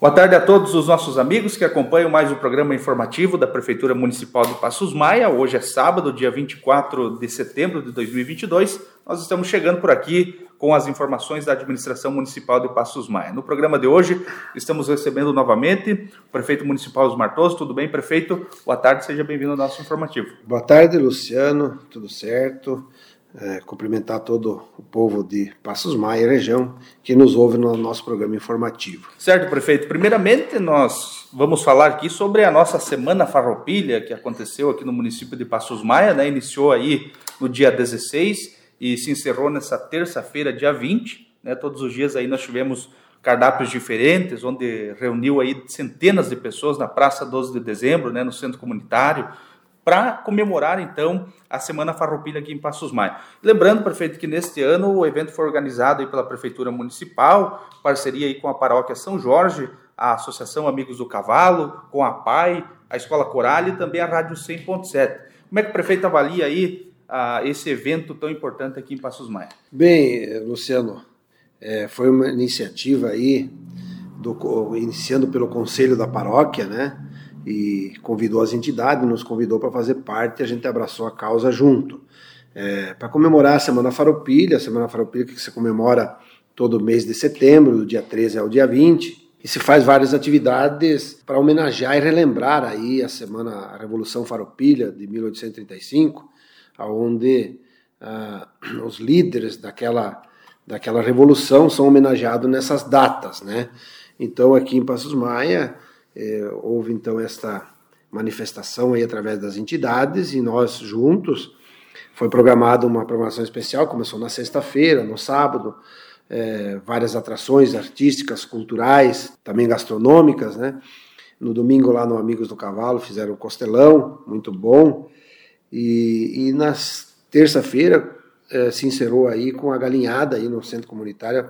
Boa tarde a todos os nossos amigos que acompanham mais o programa informativo da Prefeitura Municipal de Passos Maia. Hoje é sábado, dia 24 de setembro de 2022. Nós estamos chegando por aqui com as informações da Administração Municipal de Passos Maia. No programa de hoje, estamos recebendo novamente o prefeito municipal Osmar Toso. Tudo bem, prefeito? Boa tarde, seja bem-vindo ao nosso informativo. Boa tarde, Luciano. Tudo certo? É, cumprimentar todo o povo de Passos Maia e região que nos ouve no nosso programa informativo. Certo, prefeito. Primeiramente, nós vamos falar aqui sobre a nossa Semana Farroupilha, que aconteceu aqui no município de Passos Maia, né? Iniciou aí no dia 16 e se encerrou nessa terça-feira, dia 20. Né? Todos os dias aí nós tivemos cardápios diferentes, onde reuniu aí centenas de pessoas na Praça 12 de Dezembro, né? no centro comunitário, para comemorar então a Semana Farroupilha aqui em Passos Maia. Lembrando, prefeito, que neste ano o evento foi organizado pela Prefeitura Municipal, parceria aí com a Paróquia São Jorge, a Associação Amigos do Cavalo, com a PAI, a Escola Coral e também a Rádio 100.7. Como é que o prefeito avalia aí ah, esse evento tão importante aqui em Passos Maia? Bem, Luciano, é, foi uma iniciativa aí, do, iniciando pelo Conselho da Paróquia, né? E convidou as entidades, nos convidou para fazer parte a gente abraçou a causa junto. É, para comemorar a Semana Faropilha, a Semana Faropilha que se comemora todo mês de setembro, do dia 13 ao dia 20, e se faz várias atividades para homenagear e relembrar aí a Semana a Revolução Faropilha de 1835, aonde ah, os líderes daquela daquela revolução são homenageados nessas datas, né? Então aqui em Passos Maia é, houve então esta manifestação aí através das entidades e nós juntos foi programada uma programação especial, começou na sexta-feira, no sábado, é, várias atrações artísticas, culturais, também gastronômicas, né? No domingo lá no Amigos do Cavalo fizeram costelão, muito bom, e, e na terça-feira é, se encerrou aí com a galinhada aí no centro comunitário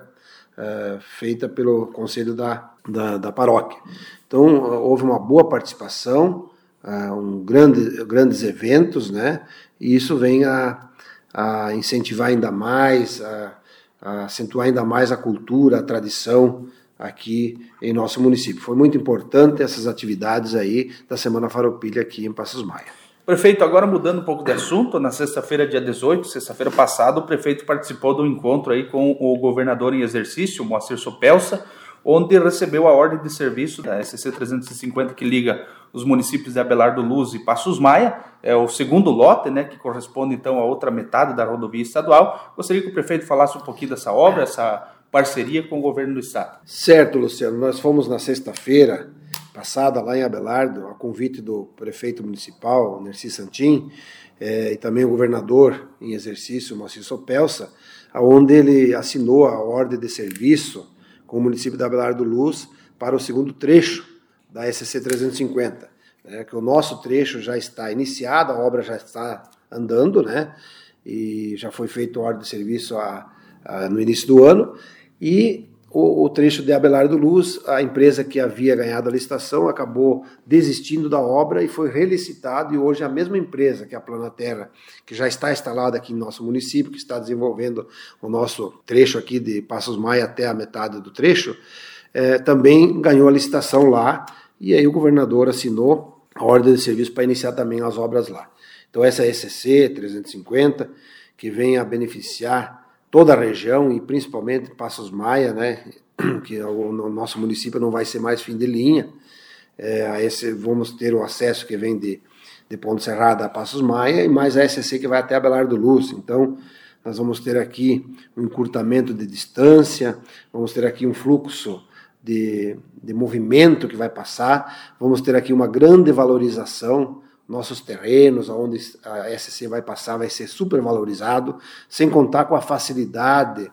feita pelo conselho da, da, da, paróquia. Então houve uma boa participação, uh, um grande, grandes eventos, né? E isso vem a, a incentivar ainda mais, a, a acentuar ainda mais a cultura, a tradição aqui em nosso município. Foi muito importante essas atividades aí da Semana Faropilha aqui em Passos Maia. Prefeito, agora mudando um pouco de assunto, na sexta-feira, dia 18, sexta-feira passada, o prefeito participou do encontro aí com o governador em exercício, Moacir Sopelsa, onde recebeu a ordem de serviço da SC 350 que liga os municípios de Abelardo Luz e Passos Maia, é o segundo lote, né, que corresponde então à outra metade da rodovia estadual. Gostaria que o prefeito falasse um pouquinho dessa obra, essa parceria com o governo do estado. Certo, Luciano. Nós fomos na sexta-feira passada lá em Abelardo, a convite do prefeito municipal, Nerci Santin, é, e também o governador em exercício, Moacir Sopelsa, onde ele assinou a ordem de serviço com o município de Abelardo Luz para o segundo trecho da SC 350, né, que o nosso trecho já está iniciado, a obra já está andando, né, e já foi feito a ordem de serviço a, a, no início do ano, e o, o, trecho de Abelardo Luz, a empresa que havia ganhado a licitação acabou desistindo da obra e foi relicitado, e hoje a mesma empresa, que é a Planaterra, que já está instalada aqui no nosso município, que está desenvolvendo o nosso trecho aqui de Passos Maia até a metade do trecho, é, também ganhou a licitação lá, e aí o governador assinou a ordem de serviço para iniciar também as obras lá. Então essa ECC 350, que vem a beneficiar toda a região e principalmente Passos Maia, né, que o, nosso município não vai ser mais fim de linha. É, a esse, vamos ter o acesso que vem de, de Ponte Serrada a Passos Maia e mais a SCC que vai até Abelardo Luz. Então, nós vamos ter aqui um encurtamento de distância, vamos ter aqui um fluxo de, de movimento que vai passar, vamos ter aqui uma grande valorização nossos terrenos, onde a SC vai passar, vai ser super valorizado, sem contar com a facilidade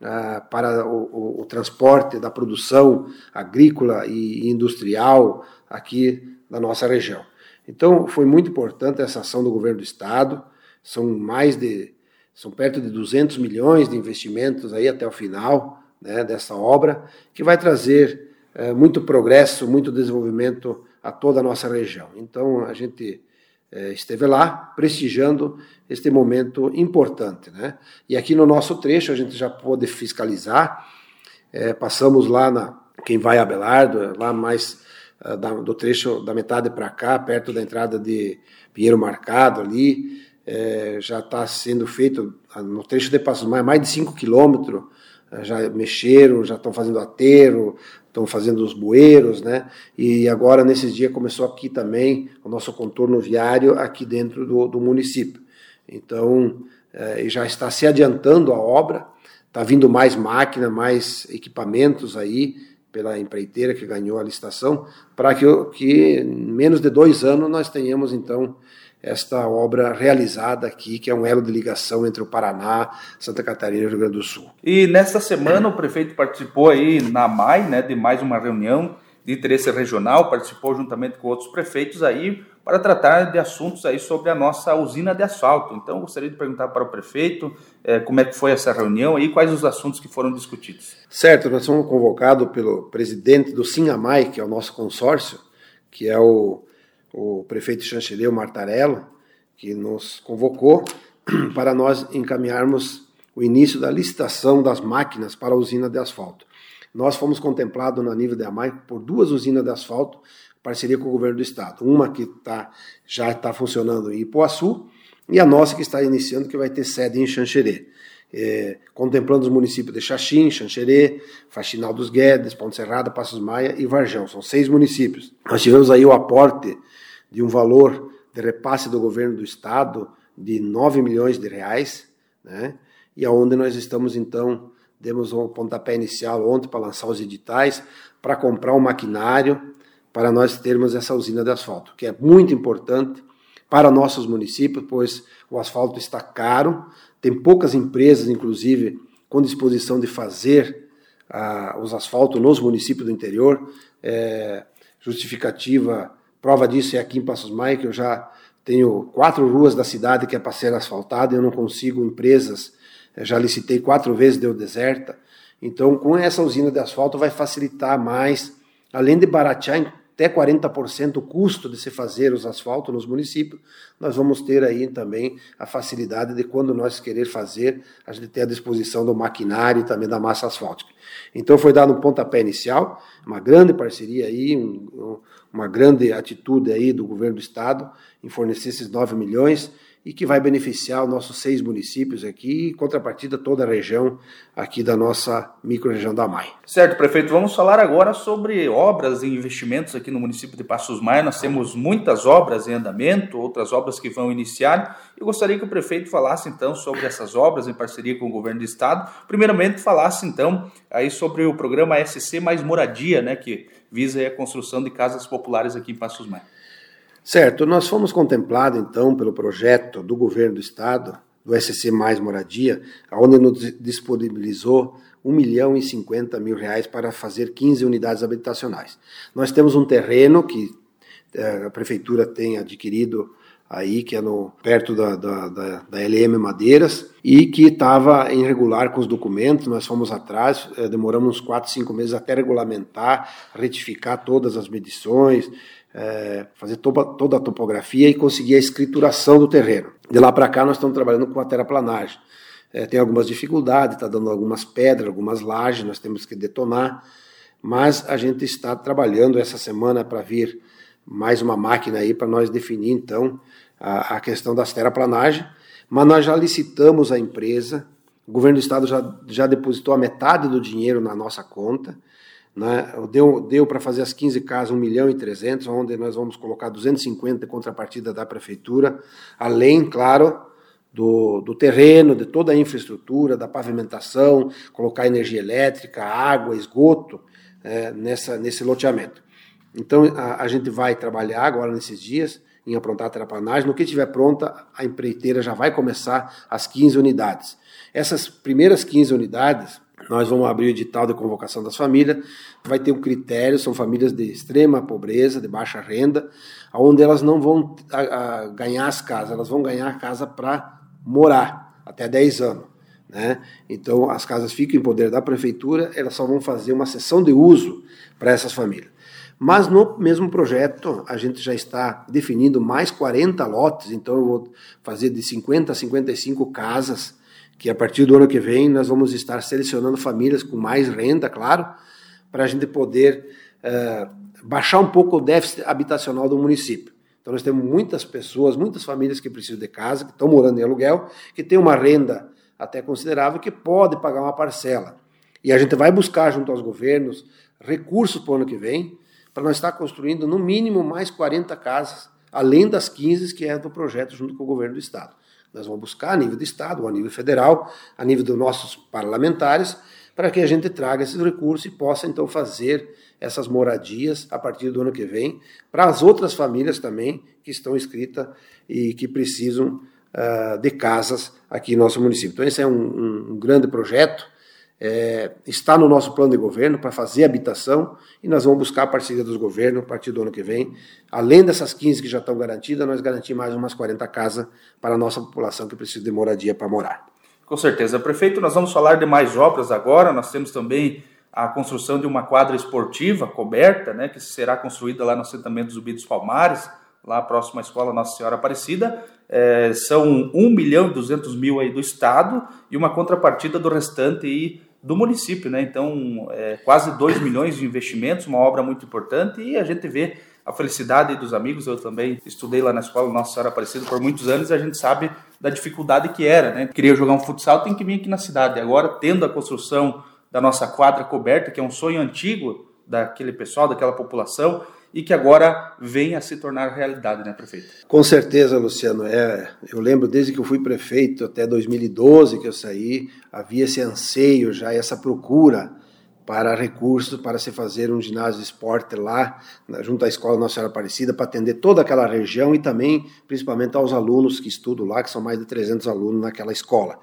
ah, para o, o, o, transporte da produção agrícola e industrial aqui da nossa região. Então, foi muito importante essa ação do governo do estado. São mais de, são perto de 200 milhões de investimentos aí até o final né, dessa obra, que vai trazer eh, muito progresso, muito desenvolvimento a toda a nossa região. Então, a gente é, esteve lá prestigiando este momento importante. Né? E aqui no nosso trecho, a gente já pôde fiscalizar, é, passamos lá na quem vai a Abelardo, lá mais uh, da, do trecho da metade para cá, perto da entrada de Pinheiro Marcado ali, é, já está sendo feito no trecho de Passos mais, mais de 5 quilômetros, já mexeram, já estão fazendo aterro, estão fazendo os bueiros, né? E agora, nesses dias, começou aqui também o nosso contorno viário aqui dentro do, do município. Então, é, já está se adiantando a obra, está vindo mais máquina, mais equipamentos aí pela empreiteira que ganhou a licitação, para que, que em menos de dois anos nós tenhamos, então, esta obra realizada aqui, que é um elo de ligação entre o Paraná, Santa Catarina e o Rio Grande do Sul. E nesta semana o prefeito participou aí na MAI, né, de mais uma reunião de interesse regional, participou juntamente com outros prefeitos aí para tratar de assuntos aí sobre a nossa usina de asfalto. Então, gostaria de perguntar para o prefeito eh, como é que foi essa reunião e quais os assuntos que foram discutidos. Certo, nós fomos convocados pelo presidente do Sinamai, que é o nosso consórcio, que é o o prefeito Chanceleu Martarello, que nos convocou para nós encaminharmos o início da licitação das máquinas para a usina de asfalto. Nós fomos contemplados na nível da AMAI por duas usinas de asfalto, parceria com o governo do estado. Uma que tá, já está funcionando em Ipuaçu e a nossa que está iniciando, que vai ter sede em Xanxerê. É, contemplando os municípios de Xaxim, Xanxerê, Faxinal dos Guedes, Ponte Passos Maia e Varjão. São seis municípios. Nós tivemos aí o aporte de um valor de repasse do governo do estado de 9 milhões de reais, né? E aonde nós estamos então demos um pontapé inicial ontem para lançar os editais para comprar um maquinário para nós termos essa usina de asfalto, que é muito importante para nossos municípios, pois o asfalto está caro, tem poucas empresas, inclusive, com disposição de fazer ah, os asfaltos nos municípios do interior. É, justificativa Prova disso é aqui em Passos Maia, que eu já tenho quatro ruas da cidade que é para ser asfaltada, eu não consigo empresas, já licitei quatro vezes, deu deserta. Então, com essa usina de asfalto vai facilitar mais, além de baratear até 40% o custo de se fazer os asfaltos nos municípios, nós vamos ter aí também a facilidade de quando nós querer fazer, a gente ter a disposição do maquinário e também da massa asfáltica. Então foi dado um pontapé inicial, uma grande parceria aí, um, uma grande atitude aí do governo do estado em fornecer esses 9 milhões e que vai beneficiar os nossos seis municípios aqui, e contrapartida toda a região aqui da nossa microrregião da MAI. Certo, prefeito. Vamos falar agora sobre obras e investimentos aqui no município de Passos Maia. Nós temos muitas obras em andamento, outras obras que vão iniciar. Eu gostaria que o prefeito falasse então sobre essas obras em parceria com o governo do estado. Primeiramente, falasse então aí sobre o programa SC Mais Moradia, né, que visa a construção de casas populares aqui em Passos Maia. Certo, nós fomos contemplados então pelo projeto do governo do estado, do SC Mais Moradia, onde nos disponibilizou 1 milhão e 50 mil reais para fazer 15 unidades habitacionais. Nós temos um terreno que eh, a prefeitura tem adquirido aí, que é no, perto da, da, da, da LM Madeiras, e que estava irregular com os documentos, nós fomos atrás, eh, demoramos uns 4, 5 meses até regulamentar, retificar todas as medições, é, fazer toda, a topografia e conseguir a escrituração do terreno. De lá para cá, nós estamos trabalhando com a terraplanagem. É, tem algumas dificuldades, está dando algumas pedras, algumas lajes, nós temos que detonar, mas a gente está trabalhando essa semana para vir mais uma máquina aí para nós definir então a, a questão das terraplanagem. Mas nós já licitamos a empresa, o governo do estado já, já depositou a metade do dinheiro na nossa conta. Né? Deu, deu para fazer as 15 casas 1 milhão e 300, onde nós vamos colocar 250 de contrapartida da prefeitura, além, claro, do, do terreno, de toda a infraestrutura, da pavimentação, colocar energia elétrica, água, esgoto é, nessa, nesse loteamento. Então a, a, gente vai trabalhar agora nesses dias em aprontar a terraplanagem. No que estiver pronta, a empreiteira já vai começar as 15 unidades. Essas primeiras 15 unidades, nós vamos abrir o edital de convocação das famílias, vai ter um critério, são famílias de extrema pobreza, de baixa renda, onde elas não vão a, a, ganhar as casas, elas vão ganhar a casa para morar até 10 anos. Né? Então as casas ficam em poder da prefeitura, elas só vão fazer uma sessão de uso para essas famílias. Mas no mesmo projeto, a gente já está definindo mais 40 lotes, então eu vou fazer de 50 a 55 casas que a partir do ano que vem nós vamos estar selecionando famílias com mais renda, claro, para a gente poder uh, baixar um pouco o déficit habitacional do município. Então nós temos muitas pessoas, muitas famílias que precisam de casa, que estão morando em aluguel, que têm uma renda até considerável, que pode pagar uma parcela. E a gente vai buscar junto aos governos recursos para o ano que vem, para nós estar construindo no mínimo mais 40 casas, além das 15 que é do projeto junto com o governo do estado. Nós vamos buscar a nível do estado, a nível federal, a nível dos nossos parlamentares, para que a gente traga esses recursos e possa então fazer essas moradias a partir do ano que vem para as outras famílias também que estão inscritas e que precisam uh, de casas aqui em nosso município. Então esse é um, um grande projeto é, está no nosso plano de governo para fazer habitação e nós vamos buscar a parceria dos governos a partir do ano que vem. Além dessas 15 que já estão garantidas, nós garantimos mais umas 40 casas para a nossa população que precisa de moradia para morar. Com certeza. Prefeito, nós vamos falar de mais obras agora. Nós temos também a construção de uma quadra esportiva coberta, né, que será construída lá no assentamento dos Palmares, lá próximo à escola Nossa Senhora Aparecida. É, são 1 milhão e 200 mil aí do Estado e uma contrapartida do restante aí do município, né? Então, é, quase 2 milhões de investimentos, uma obra muito importante, e a gente vê a felicidade dos amigos. Eu também estudei lá na escola Nossa Senhora Aparecida por muitos anos e a gente sabe da dificuldade que era, né? Queria jogar um futsal, tem que vir aqui na cidade. Agora, tendo a construção da nossa quadra coberta, que é um sonho antigo daquele pessoal, daquela população, e que agora vem a se tornar realidade, né, prefeito? Com certeza, Luciano. É, eu lembro desde que eu fui prefeito até 2012 que eu saí, havia esse anseio já, essa procura para recursos para se fazer um ginásio de esporte lá, junto à Escola Nossa Senhora Aparecida, para atender toda aquela região e também, principalmente, aos alunos que estudam lá, que são mais de 300 alunos naquela escola.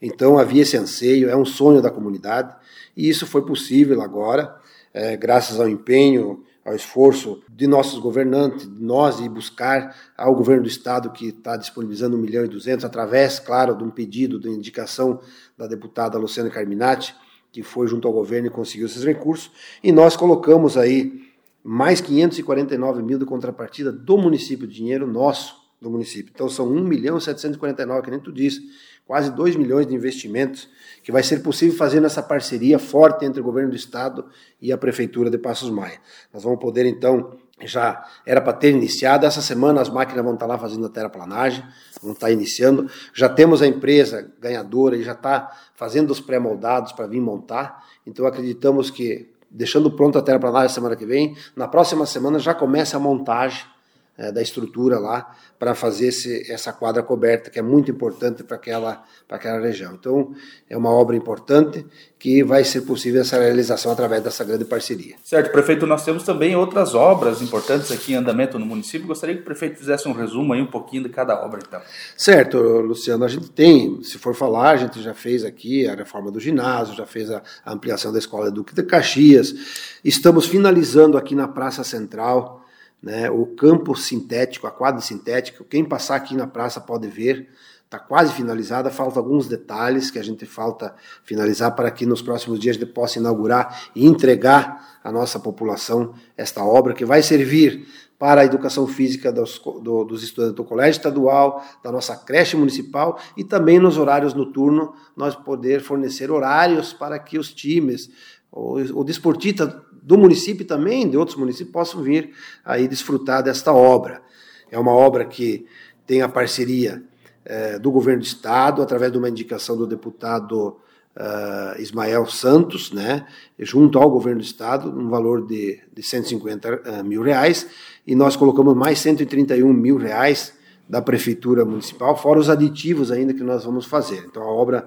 Então havia esse anseio, é um sonho da comunidade, e isso foi possível agora, é, graças ao empenho ao esforço de nossos governantes, de nós e buscar ao governo do estado que está disponibilizando 1 milhão e 200 através, claro, de um pedido, de indicação da deputada Luciana Carminati, que foi junto ao governo e conseguiu esses recursos, e nós colocamos aí mais 549 mil de contrapartida do município, dinheiro nosso do município. Então são 1 milhão e 749, que nem tu disse, quase 2 milhões de investimentos que vai ser possível fazer nessa parceria forte entre o governo do estado e a prefeitura de Passos Maia. Nós vamos poder então já era para ter iniciado. Essa semana as máquinas vão estar lá fazendo a terraplanagem, vão estar iniciando. Já temos a empresa ganhadora e já está fazendo os pré-moldados para vir montar. Então acreditamos que, deixando pronta a terraplanagem semana que vem, na próxima semana já começa a montagem é, da estrutura lá para fazer esse, essa quadra coberta, que é muito importante para aquela, aquela região. Então, é uma obra importante que vai ser possível essa realização através dessa grande parceria. Certo, prefeito, nós temos também outras obras importantes aqui em andamento no município. Gostaria que o prefeito fizesse um resumo aí um pouquinho de cada obra, então. Certo, Luciano, a gente tem, se for falar, a gente já fez aqui a reforma do ginásio, já fez a, a ampliação da escola Duque de Caxias, estamos finalizando aqui na Praça Central né, o campo sintético, a quadra sintética, quem passar aqui na praça pode ver, está quase finalizada, falta alguns detalhes que a gente falta finalizar para que nos próximos dias a possa inaugurar e entregar à nossa população esta obra que vai servir para a educação física dos, do, dos estudantes do colégio estadual, da nossa creche municipal e também nos horários noturnos nós poder fornecer horários para que os times, o, o desportista do município também de outros municípios possam vir aí desfrutar desta obra. É uma obra que tem a parceria é, do governo do estado, através de uma indicação do deputado uh, Ismael Santos, né, junto ao governo do estado, um valor de, de 150 uh, eh, mil reais, e nós colocamos mais 131 mil reais da prefeitura municipal, fora os aditivos ainda que nós vamos fazer. Então a obra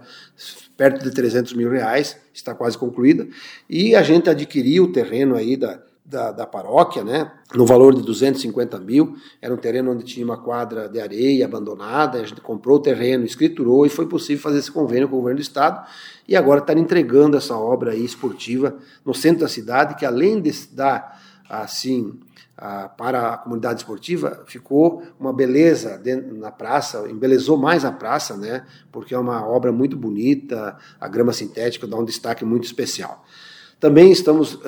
perto de 300 mil reais está quase concluída e a gente adquiriu o terreno aí da, da, da, paróquia, né, no valor de 250 mil. Era um terreno onde tinha uma quadra de areia abandonada. A gente comprou o terreno, escriturou e foi possível fazer esse convênio com o governo do estado. E agora está entregando essa obra aí esportiva no centro da cidade, que além de dar assim para a comunidade esportiva, ficou uma beleza dentro, na praça, embelezou mais a praça, né? Porque é uma obra muito bonita, a grama sintética dá um destaque muito especial. Também estamos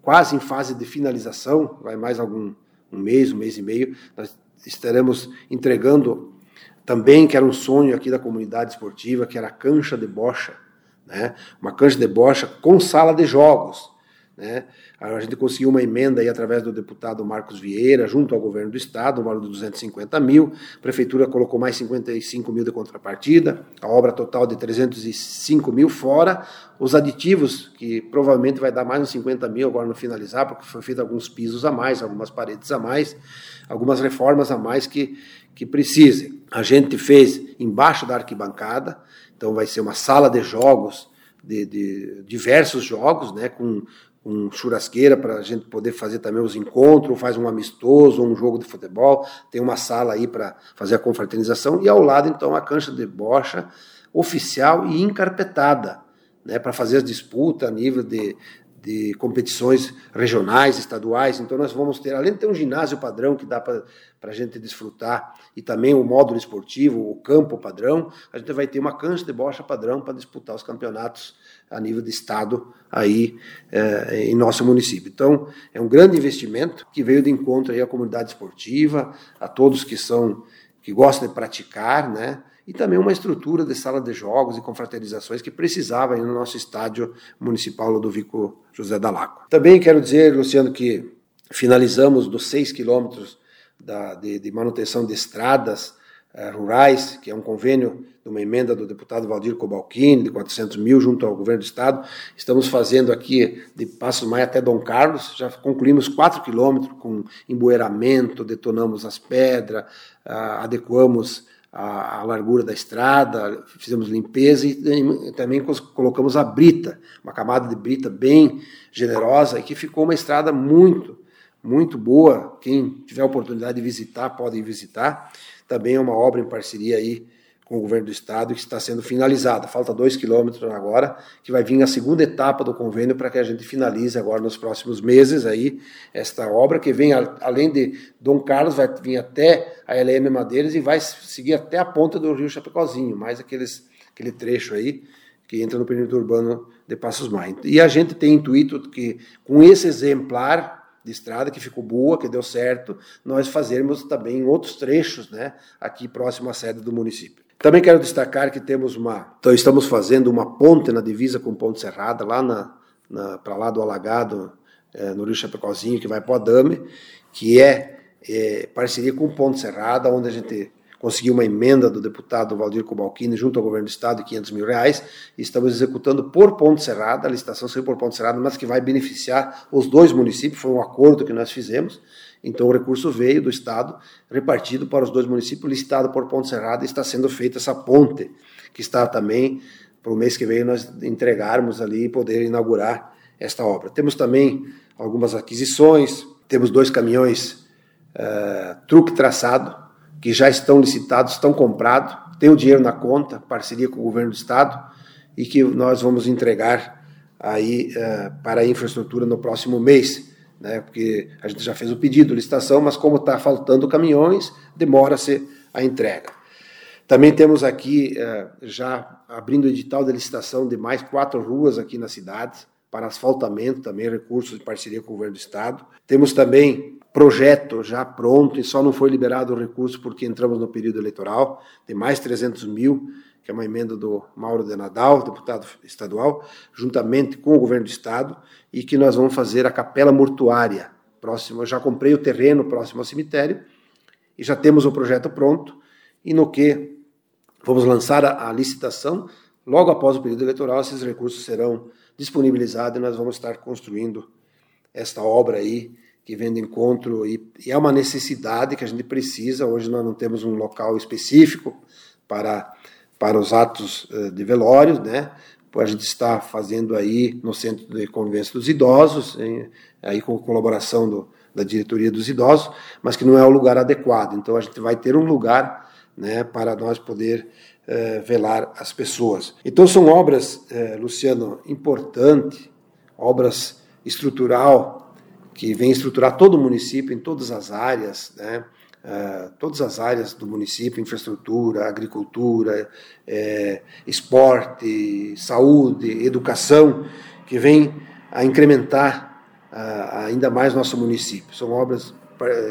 quase em fase de finalização, vai mais algum um mês, um mês e meio, nós estaremos entregando também, que era um sonho aqui da comunidade esportiva, que era a cancha de bocha, né? Uma cancha de bocha com sala de jogos Né? A gente conseguiu uma emenda aí através do deputado Marcos Vieira, junto ao governo do estado, um valor de 250 mil. A prefeitura colocou mais 55 mil de contrapartida, a obra total de 305 mil, fora os aditivos, que provavelmente vai dar mais uns 50 mil agora no finalizar, porque foi feito alguns pisos a mais, algumas paredes a mais, algumas reformas a mais que, que precisem. A gente fez embaixo da arquibancada, então vai ser uma sala de jogos, de, de diversos jogos, né, com um churrasqueira para a gente poder fazer também os encontros, faz um amistoso, um jogo de futebol, tem uma sala aí para fazer a confraternização e ao lado então a cancha de bocha oficial e encarpetada, né, para fazer as disputas a nível de, de competições regionais, estaduais. Então nós vamos ter, além de ter um ginásio padrão que dá para a gente desfrutar e também o módulo esportivo, o campo padrão, a gente vai ter uma cancha de bocha padrão para disputar os campeonatos a nível de estado aí é, em nosso município. Então, é um grande investimento que veio de encontro aí à comunidade esportiva, a todos que são que gostam de praticar, né? E também uma estrutura de sala de jogos e confraternizações que precisava no nosso estádio municipal Ludovico José da Lago. Também quero dizer, Luciano, que finalizamos dos seis quilômetros de, de manutenção de estradas uh, rurais, que é um convênio de uma emenda do deputado Valdir Cobalcini, de 400 mil, junto ao governo do Estado. Estamos fazendo aqui de Passos Maia até Dom Carlos, já concluímos 4 quilômetros com emboeiramento, detonamos as pedras, uh, adequamos a, a, largura da estrada, fizemos limpeza e, e também colocamos a brita, uma camada de brita bem generosa e que ficou uma estrada muito, muito boa. Quem tiver oportunidade de visitar, pode visitar. Também é uma obra em parceria aí com o governo do estado que está sendo finalizada. Falta dois quilômetros agora, que vai vir a segunda etapa do convênio para que a gente finalize agora nos próximos meses aí esta obra que vem além de Dom Carlos vai vir até a LM Madeiras e vai seguir até a ponta do Rio Chapecozinho, mais aqueles aquele trecho aí que entra no perímetro urbano de Passos Maia. E a gente tem intuito que com esse exemplar de estrada que ficou boa, que deu certo, nós fazermos também outros trechos, né, aqui próximo à sede do município. Também quero destacar que temos uma, então estamos fazendo uma ponte na divisa com Ponte Serrada, lá na, na para lá do Alagado, é, no Rio Chapecozinho, que vai para o Adame, que é, é parceria com Ponte Serrada, onde a gente conseguiu uma emenda do deputado Valdir Cobalcini junto ao governo do estado de 500 mil reais. E estamos executando por Ponte Serrada, a licitação saiu por Ponte Serrada, mas que vai beneficiar os dois municípios, foi um acordo que nós fizemos, então o recurso veio do estado, repartido para os dois municípios, licitado por Ponte Serrada e está sendo feita essa ponte, que está também, para o mês que vem, nós entregarmos ali e poder inaugurar esta obra. Temos também algumas aquisições, temos dois caminhões uh, truque traçado, que já estão licitados, estão comprados, tem o dinheiro na conta, parceria com o governo do estado, e que nós vamos entregar aí uh, para a infraestrutura no próximo mês, né? Porque a gente já fez o pedido, licitação, mas como está faltando caminhões, demora-se a entrega. Também temos aqui uh, já abrindo o edital de licitação de mais quatro ruas aqui na cidade para asfaltamento, também recursos de parceria com o governo do estado. Temos também projeto já pronto e só não foi liberado o recurso porque entramos no período eleitoral, tem mais 300 mil, que é uma emenda do Mauro de Nadal, deputado estadual, juntamente com o governo do estado, e que nós vamos fazer a capela mortuária próximo. Eu já comprei o terreno próximo ao cemitério e já temos o projeto pronto, e no que vamos lançar a, a licitação, logo após o período eleitoral, esses recursos serão disponibilizados e nós vamos estar construindo esta obra aí que vem de encontro e, e, é uma necessidade que a gente precisa. Hoje nós não temos um local específico para, para os atos uh, de velório, né? A gente está fazendo aí no Centro de Convivência dos Idosos, aí com colaboração do, da diretoria dos idosos, mas que não é o lugar adequado. Então a gente vai ter um lugar né, para nós poder uh, velar as pessoas. Então são obras, uh, Luciano, importantes, obras estrutural que vem estruturar todo o município em todas as áreas, né? Uh, todas as áreas do município, infraestrutura, agricultura, esporte, saúde, educação, que vem a incrementar ainda mais nosso município. São obras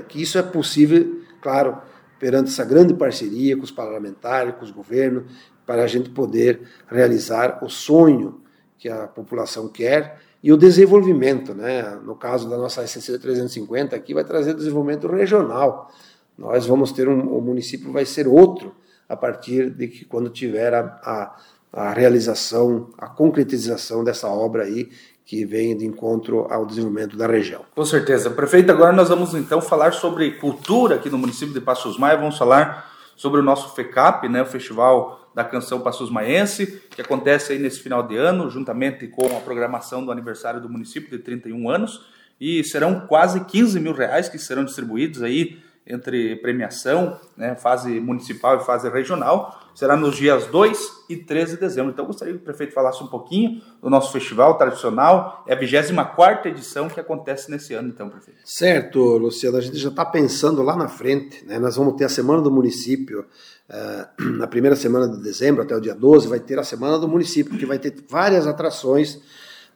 que isso é possível, claro, perante essa grande parceria com os parlamentares, com os governos, para a gente poder realizar o sonho que a população quer e o desenvolvimento, né? No caso da nossa SCC 350 aqui vai trazer desenvolvimento regional. Nós vamos ter um, o município vai ser outro a partir de que quando tiver a, a, a realização, a concretização dessa obra aí que vem de encontro ao desenvolvimento da região. Com certeza. Prefeito, agora nós vamos então falar sobre cultura aqui no município de Passos Maia, vamos falar sobre o nosso FECAP, né, o Festival da Canção Passos Maense, que acontece aí nesse final de ano, juntamente com a programação do aniversário do município de 31 anos, e serão quase 15 mil reais que serão distribuídos aí entre premiação, né, fase municipal e fase regional, será nos dias 2 e 13 de dezembro. Então, gostaria que o prefeito falasse um pouquinho do nosso festival tradicional. É a 24 edição que acontece nesse ano, então, prefeito. Certo, Luciano. A gente já está pensando lá na frente. Né? Nós vamos ter a Semana do Município. Uh, na primeira semana de dezembro, até o dia 12, vai ter a Semana do Município, que vai ter várias atrações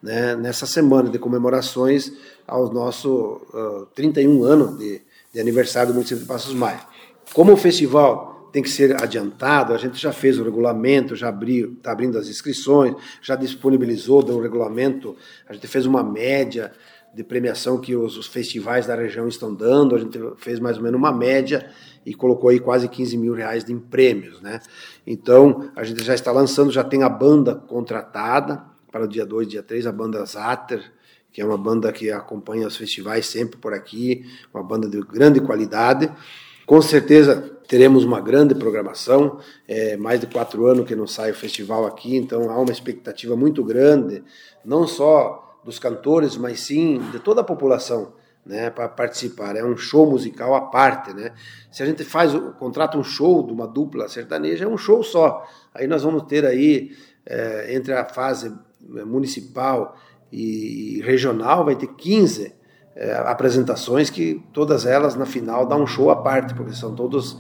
né, nessa semana de comemorações aos nossos uh, 31 anos de, de aniversário do município de Passos Maia. Como o festival tem que ser adiantado, a gente já fez o regulamento, já abriu, está abrindo as inscrições, já disponibilizou o regulamento, a gente fez uma média de premiação que os, os, festivais da região estão dando, a gente fez mais ou menos uma média e colocou aí quase 15 mil reais em prêmios, né? Então, a gente já está lançando, já tem a banda contratada para o dia 2, dia 3, a banda Zater, que é uma banda que acompanha os festivais sempre por aqui, uma banda de grande qualidade. Com certeza teremos uma grande programação, é mais de quatro anos que não sai o festival aqui, então há uma expectativa muito grande, não só dos cantores, mas sim de toda a população. Né, para participar. É um show musical à parte, né? Se a gente faz, contrata um show de uma dupla sertaneja, é um show só. Aí nós vamos ter aí, é, entre a fase municipal e regional vai ter 15 é, apresentações que todas elas na final dão um show à parte, porque são todos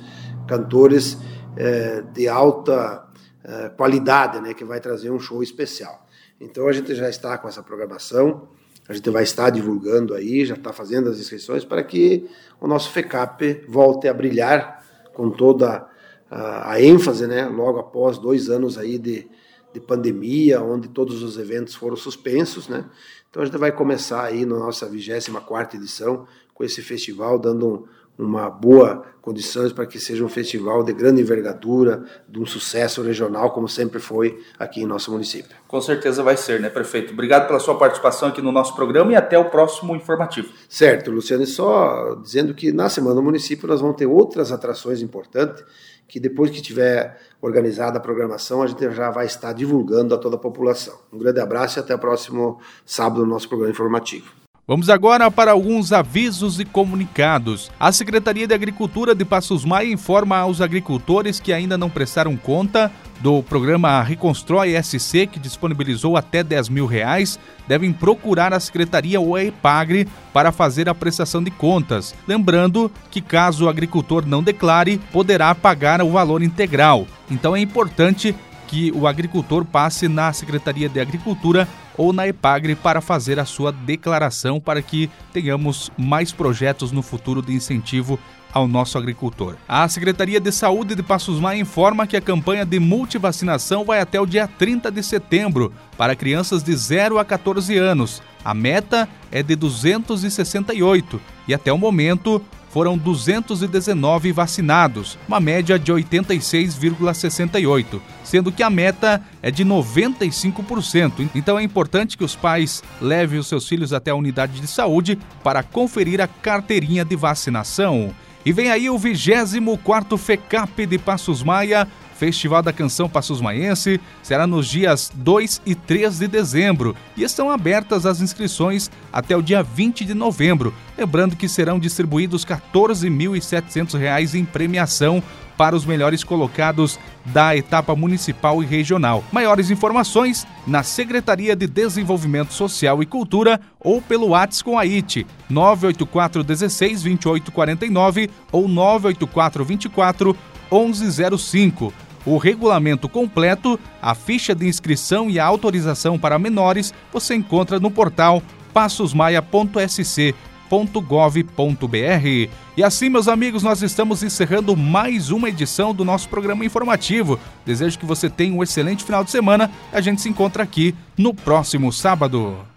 cantores é, de alta é, qualidade, né, que vai trazer um show especial. Então a gente já está com essa programação, a gente vai estar divulgando aí, já está fazendo as inscrições para que o nosso FECAP volte a brilhar com toda a, a ênfase, né, logo após dois anos aí de, de pandemia, onde todos os eventos foram suspensos, né? Então a gente vai começar aí na nossa 24ª edição com esse festival, dando um, uma boa condições para que seja um festival de grande envergadura, de um sucesso regional, como sempre foi aqui em nosso município. Com certeza vai ser, né, prefeito? Obrigado pela sua participação aqui no nosso programa e até o próximo informativo. Certo, Luciano, e só dizendo que na Semana do Município nós vamos ter outras atrações importantes que depois que tiver organizada a programação, a gente já vai estar divulgando a toda a população. Um grande abraço e até o próximo sábado no nosso programa informativo. Vamos agora para alguns avisos e comunicados. A Secretaria de Agricultura de Passos Maia informa aos agricultores que ainda não prestaram conta do programa Reconstrói SC, que disponibilizou até 10 mil reais, devem procurar a Secretaria ou a EPAGRE para fazer a prestação de contas. Lembrando que, caso o agricultor não declare, poderá pagar o valor integral. Então é importante que o agricultor passe na Secretaria de Agricultura ou na EPAGRE para fazer a sua declaração para que tenhamos mais projetos no futuro de incentivo ao nosso agricultor. A Secretaria de Saúde de Passos Maia informa que a campanha de multivacinação vai até o dia 30 de setembro para crianças de 0 a 14 anos. A meta é de 268 e até o momento foram 219 vacinados, uma média de 86,68, sendo que a meta é de 95%. Então é importante que os pais levem os seus filhos até a unidade de saúde para conferir a carteirinha de vacinação. E vem aí o 24º FECAP de Passos Maia, Festival da Canção Passos Maiense, será nos dias 2 e 3 de dezembro e estão abertas as inscrições até o dia 20 de novembro. Lembrando que serão distribuídos R$ 14.700 em premiação para os melhores colocados da etapa municipal e regional. Maiores informações na Secretaria de Desenvolvimento Social e Cultura ou pelo WhatsApp com a IT 984 16 2849 ou 984 24 1105. O regulamento completo, a ficha de inscrição e a autorização para menores você encontra no portal passosmaia.sc www.gov.br. E assim, meus amigos, nós estamos encerrando mais uma edição do nosso programa informativo. Desejo que você tenha um excelente final de semana. A gente se encontra aqui no próximo sábado.